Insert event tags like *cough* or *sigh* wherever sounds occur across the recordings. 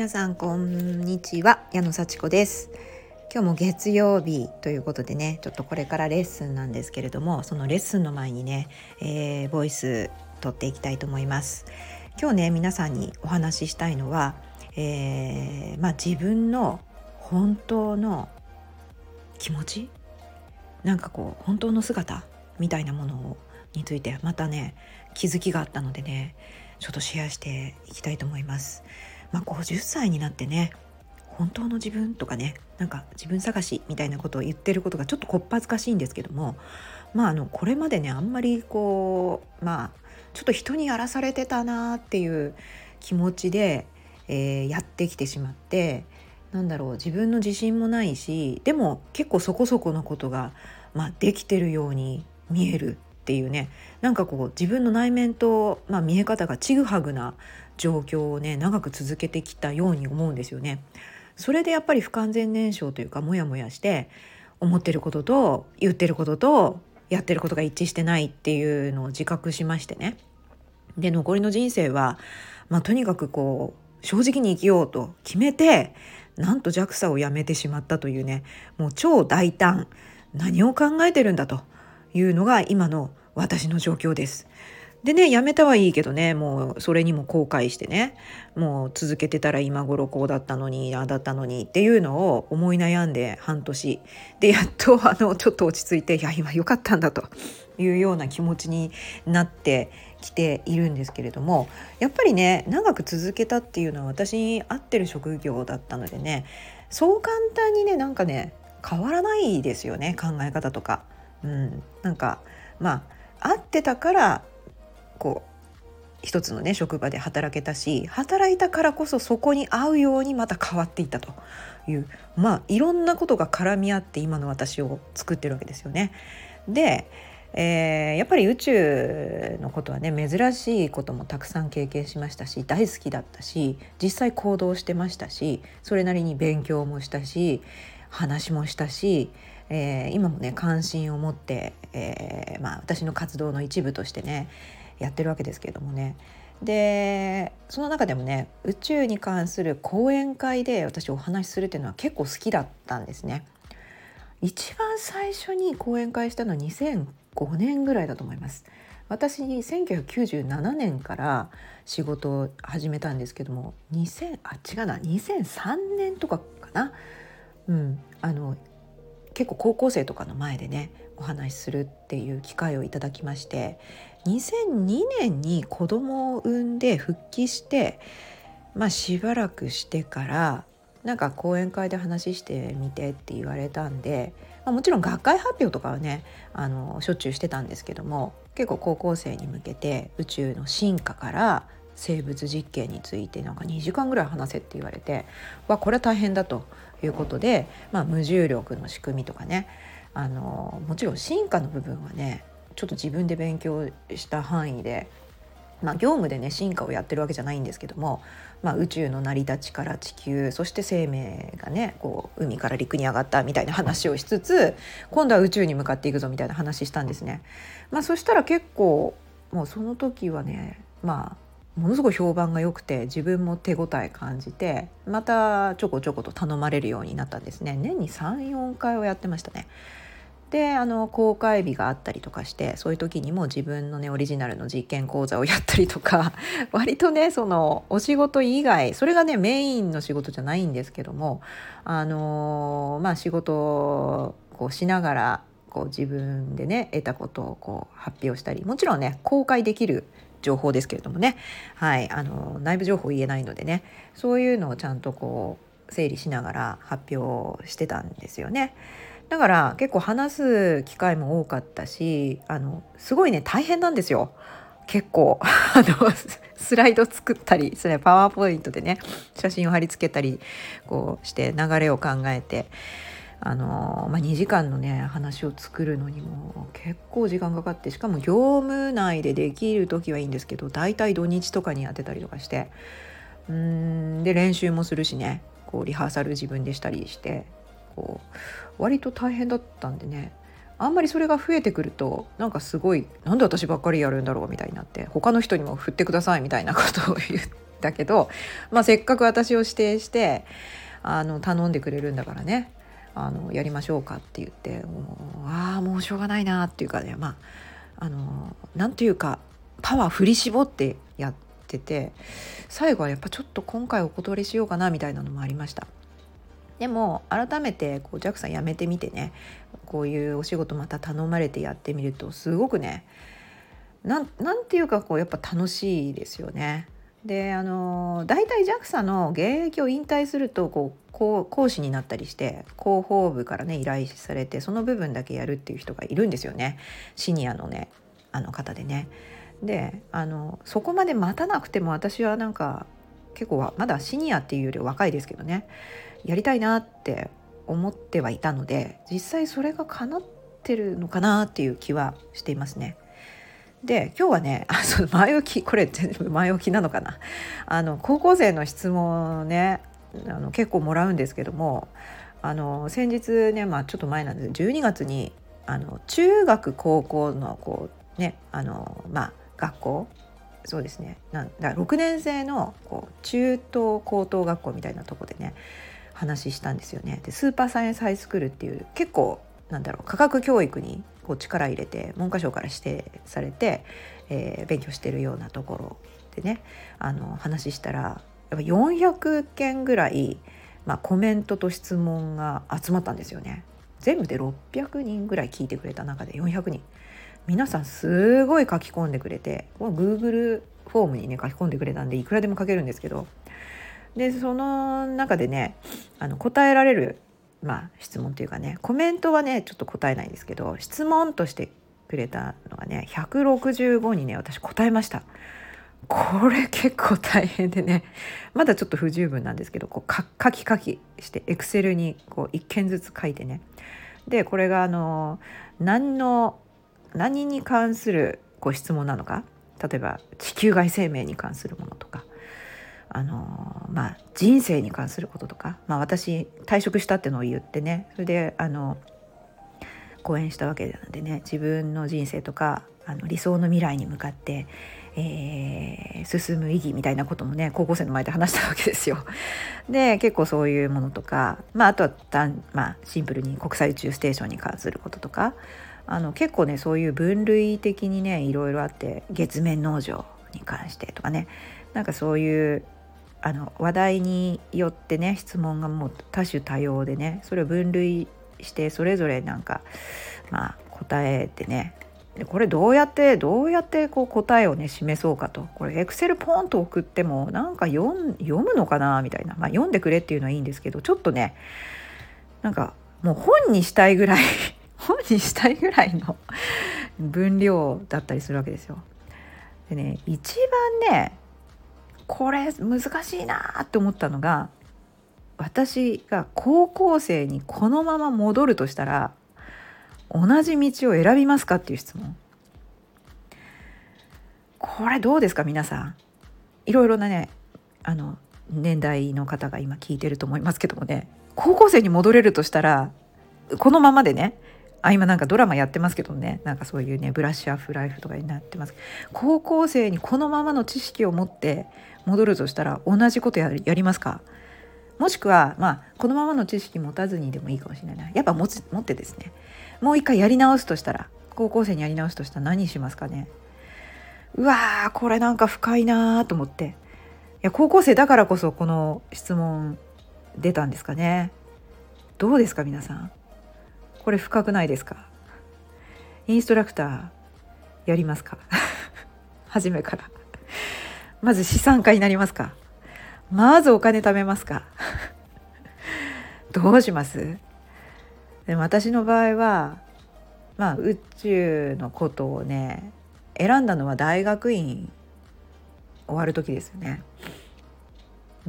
皆さんこんにちは矢野幸子です。今日も月曜日ということでねちょっとこれからレッスンなんですけれどもそのレッスンの前にね、えー、ボイス撮っていきたいと思います。今日ね皆さんにお話ししたいのは、えー、まあ、自分の本当の気持ち？なんかこう本当の姿？みたいなものをについてまたね気づきがあったのでねちょっとシェアしていきたいと思います。まあ、50歳になってね本当の自分とかねなんか自分探しみたいなことを言ってることがちょっとこっぱずかしいんですけどもまああのこれまでねあんまりこうまあちょっと人にやらされてたなっていう気持ちで、えー、やってきてしまってなんだろう自分の自信もないしでも結構そこそこのことが、まあ、できてるように見えるっていうねなんかこう自分の内面と、まあ、見え方がちぐはぐな状況をね長く続けてきたように思うんですよね。それでやっぱり不完全燃焼というかモヤモヤして思ってることと言ってることとやってることが一致してないっていうのを自覚しましてね。で残りの人生は、まあ、とにかくこう正直に生きようと決めてなんと JAXA を辞めてしまったというねもう超大胆何を考えてるんだというのが今の私の状況です。でねやめたはいいけどねもうそれにも後悔してねもう続けてたら今頃こうだったのにああだったのにっていうのを思い悩んで半年でやっとあのちょっと落ち着いていや今良かったんだというような気持ちになってきているんですけれどもやっぱりね長く続けたっていうのは私に合ってる職業だったのでねそう簡単にねなんかね変わらないですよね考え方とか。うん、なんかまあ合ってたからこう一つのね職場で働けたし働いたからこそそこに合うようにまた変わっていったというまあいろんなことが絡み合って今の私を作ってるわけですよね。で、えー、やっぱり宇宙のことはね珍しいこともたくさん経験しましたし大好きだったし実際行動してましたしそれなりに勉強もしたし話もしたしえー、今もね関心を持って、えーまあ、私の活動の一部としてねやってるわけですけれどもねでその中でもね宇宙に関する講演会で私お話しするっていうのは結構好きだったんですね。一番最初に講演会したのは2005年ぐらいだと思います。私1997年から仕事を始めたんですけども2000あ違うな2003年とかかな、うん、あの結構高校生とかの前でねお話しするっていう機会をいただきまして2002年に子供を産んで復帰してまあしばらくしてからなんか講演会で話してみてって言われたんで、まあ、もちろん学会発表とかはねあのしょっちゅうしてたんですけども結構高校生に向けて宇宙の進化から生物実験についてなんか2時間ぐらい話せって言われてわこれは大変だと。いうことで、まあ、無重力の仕組みとかねあのもちろん進化の部分はねちょっと自分で勉強した範囲で、まあ、業務でね進化をやってるわけじゃないんですけども、まあ、宇宙の成り立ちから地球そして生命がねこう海から陸に上がったみたいな話をしつつ今度は宇宙に向かっていくぞみたいな話したんですね。まあ、そしたら結構もうその時はねまあものすごい評判が良くて自分も手応え感じてまたちょこちょこと頼まれるようになったんですね年に34回をやってましたね。であの公開日があったりとかしてそういう時にも自分のねオリジナルの実験講座をやったりとか *laughs* 割とねそのお仕事以外それがねメインの仕事じゃないんですけどもあのまあ仕事をこうしながらこう自分でね得たことをこう発表したりもちろんね公開できる情報ですけれどもね、はい、あの内部情報言えないのでね。そういうのをちゃんとこう整理しながら発表してたんですよね。だから結構話す機会も多かったしあのすごいね大変なんですよ。結構。*laughs* あのスライド作ったりそれパワーポイントでね写真を貼り付けたりこうして流れを考えて。あのまあ、2時間のね話を作るのにも結構時間かかってしかも業務内でできる時はいいんですけど大体土日とかに当てたりとかして。うんで練習もするしね。こうリハーサル自分でしたりしてこう割と大変だったんでね。あんまりそれが増えてくるとなんかすごいなんで私ばっかりやるんだろうみたいになって他の人にも振ってくださいみたいなことを言っだけど、まあ、せっかく私を指定してあの頼んでくれるんだからね。あのやりましょうかって言ってもうああもうしょうがないなっていうかねまああのなんというかパワー振り絞ってやってて最後はやっぱちょっと今回お断りしようかなみたいなのもありました。でも改めてこう JAXA 辞めてみてねこういうお仕事また頼まれてやってみるとすごくねなんなんていうかこうやっぱ楽しいですよね。であの大体 JAXA の現役を引退するとこう講師になったりして広報部からね依頼されてその部分だけやるっていう人がいるんですよねシニアのねあの方でね。であのそこまで待たなくても私はなんか結構まだシニアっていうより若いですけどねやりたいなって思ってはいたので実際それが叶ってるのかなっていう気はしていますね。で今日はねあその前置きこれ全部前置きなのかなあの高校生の質問をねあの結構もらうんですけどもあの先日ねまあちょっと前なんですけど12月にあの中学高校のこうねあのまあ学校そうですねなんだ6年生のこう中等高等学校みたいなとこでね話したんですよね。でスーパーサイエンスハイスクールっていう結構なんだろう科学教育にこう力入れて文科省から指定されて、えー、勉強してるようなところでねあの話したらやっぱ400件ぐらい、まあ、コメントと質問が集まったんですよね。全部で600人ぐらい聞いてくれた中で400人皆さんすごい書き込んでくれてこの Google フォームにね書き込んでくれたんでいくらでも書けるんですけどでその中でねあの答えられる、まあ、質問というかねコメントはねちょっと答えないんですけど質問としてくれたのがね165にね私答えました。これ結構大変でね。まだちょっと不十分なんですけどこう書き書きしてエクセルにこう1件ずつ書いてね。でこれがあの何の何に関するご質問なのか。例えば地球外生命に関するものとか。あのまあ、人生に関することとか、まあ、私退職したってのを言ってね。それであの講演したわけなんでね。自分の人生とかあの理想の未来に向かって、えー、進む意義みたいなこともね高校生の前で話したわけですよ。*laughs* で結構そういうものとか、まあ、あとはまあ、シンプルに国際宇宙ステーションに関することとかあの結構ねそういう分類的にねいろいろあって月面農場に関してとかねなんかそういうあの話題によってね質問がもう多種多様でねそれを分類してそれぞれなんかまあ答えてねでこれどうやってどうやってこう答えをね示そうかとこれエクセルポンと送ってもなんか読むのかなみたいな、まあ、読んでくれっていうのはいいんですけどちょっとねなんかもう本にしたいぐらい *laughs* 本にしたいぐらいの分量だったりするわけですよ。でね一番ねこれ難しいなって思ったのが私が高校生にこのまま戻るとしたら同じ道を選びますかっていう質問。これどうですか皆さん。いろいろなねあの年代の方が今聞いてると思いますけどもね。高校生に戻れるとしたらこのままでねあ今なんかドラマやってますけどねなんかそういうねブラッシュアップライフとかになってます。高校生にこのままの知識を持って戻るとしたら同じことやりますか？もしくはまあこのままの知識持たずにでもいいかもしれないやっぱ持つ持ってですね。もう一回やり直すとしたら高校生にやり直すとしたら何しますかね？うわーこれなんか深いなーと思って。いや高校生だからこそこの質問出たんですかね？どうですか皆さん？これ深くないですか？インストラクターやりますか？*laughs* 初めから。まず資産家になりますか？まずお金貯めますか？*laughs* どうします？でも私の場合はまあ宇宙のことをね選んだのは大学院終わる時ですよね。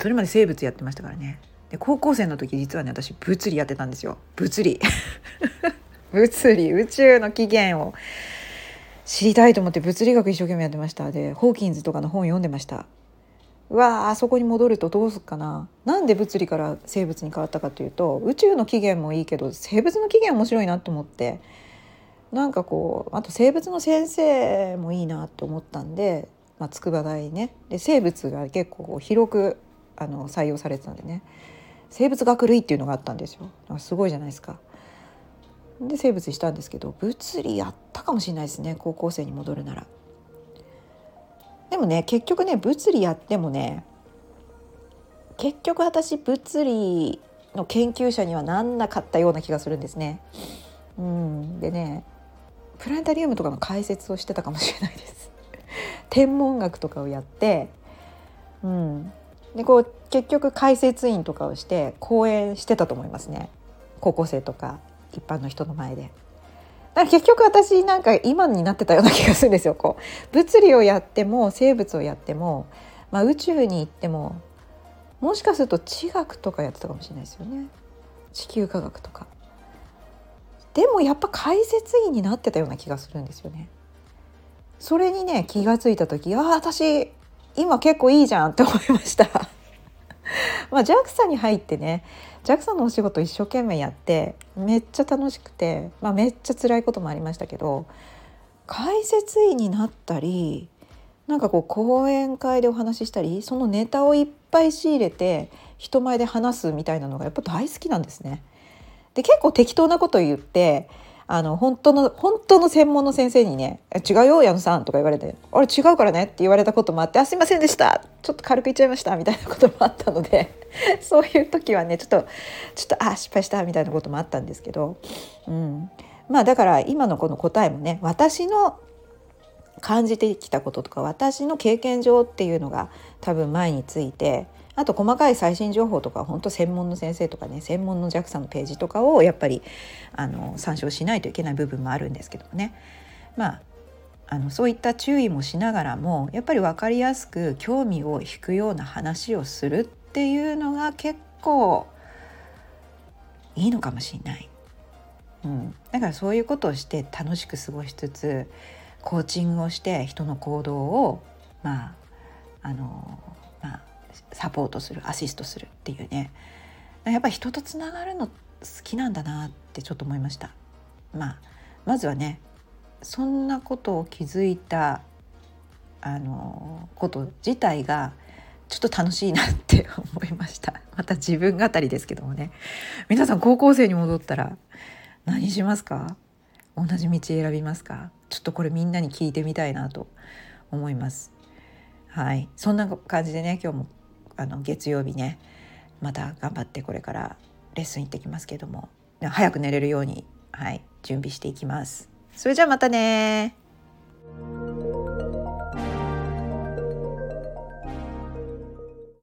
それまで生物やってましたからね。で高校生の時実はね私物理やってたんですよ。物理。*laughs* 物理宇宙の起源を知りたいと思って物理学一生懸命やってました。でホーキンズとかの本読んでました。うわあそこに戻るとどうすっかな。なんで物理から生物に変わったかというと宇宙の起源もいいけど生物の起源面白いなと思ってなんかこうあと生物の先生もいいなと思ったんでまあ、筑波大ね。で生物が結構広くあの採用されてたんでね。生物学類っていうのがあったんですよ。すごいじゃないですか。で生物したんですけど物理やったかもしれないですね。高校生に戻るなら。でもね結局ね物理やってもね結局私物理の研究者にはなんなかったような気がするんですね。うん、でねプラネタリウムとかの解説をしてたかもしれないです。*laughs* 天文学とかをやって、うん、でこう結局解説員とかをして講演してたと思いますね高校生とか一般の人の前で。だから結局私なんか今になってたような気がするんですよ。こう物理をやっても生物をやっても、まあ、宇宙に行ってももしかすると地学とかやってたかもしれないですよね地球科学とか。でもやっぱ解説員になってたような気がするんですよね。それにね気が付いた時ああ私今結構いいじゃんって思いました。*laughs* まあ JAXA に入ってね JAXA のお仕事一生懸命やってめっちゃ楽しくて、まあ、めっちゃ辛いこともありましたけど解説員になったりなんかこう講演会でお話ししたりそのネタをいっぱい仕入れて人前で話すみたいなのがやっぱ大好きなんですね。で結構適当なこと言ってあの本当の本当の専門の先生にね「違うよ矢野さん」とか言われて「あれ違うからね」って言われたこともあって「あすいませんでしたちょっと軽く言っちゃいました」みたいなこともあったので *laughs* そういう時はねちょっとちょっとあ失敗したみたいなこともあったんですけど、うん、まあだから今のこの答えもね私の感じてきたこととか私の経験上っていうのが多分前についてあと細かい最新情報とか本当専門の先生とかね専門の JAXA のページとかをやっぱりあの参照しないといけない部分もあるんですけどもねまああのそういった注意もしながらもやっぱり分かりやすく興味を引くような話をするっていうのが結構いいのかもしれない。うん、だからそういうことをして楽しく過ごしつつコーチングをして人の行動をまああのまあサポートするアシストするっていうね。やっぱり人とつながるの好きなんだなってちょっと思いました。まあ、まずはねそんなことを気づいたあのこと自体がちょっと楽しいなって思いました。また自分語りですけどもね。皆さん高校生に戻ったら何しますか？同じ道選びますか？ちょっとこれみんなに聞いてみたいなと思います。はい。そんな感じでね今日もあの月曜日ねまた頑張ってこれからレッスン行ってきますけども早く寝れるように、はい、準備していきます。それじゃあまたね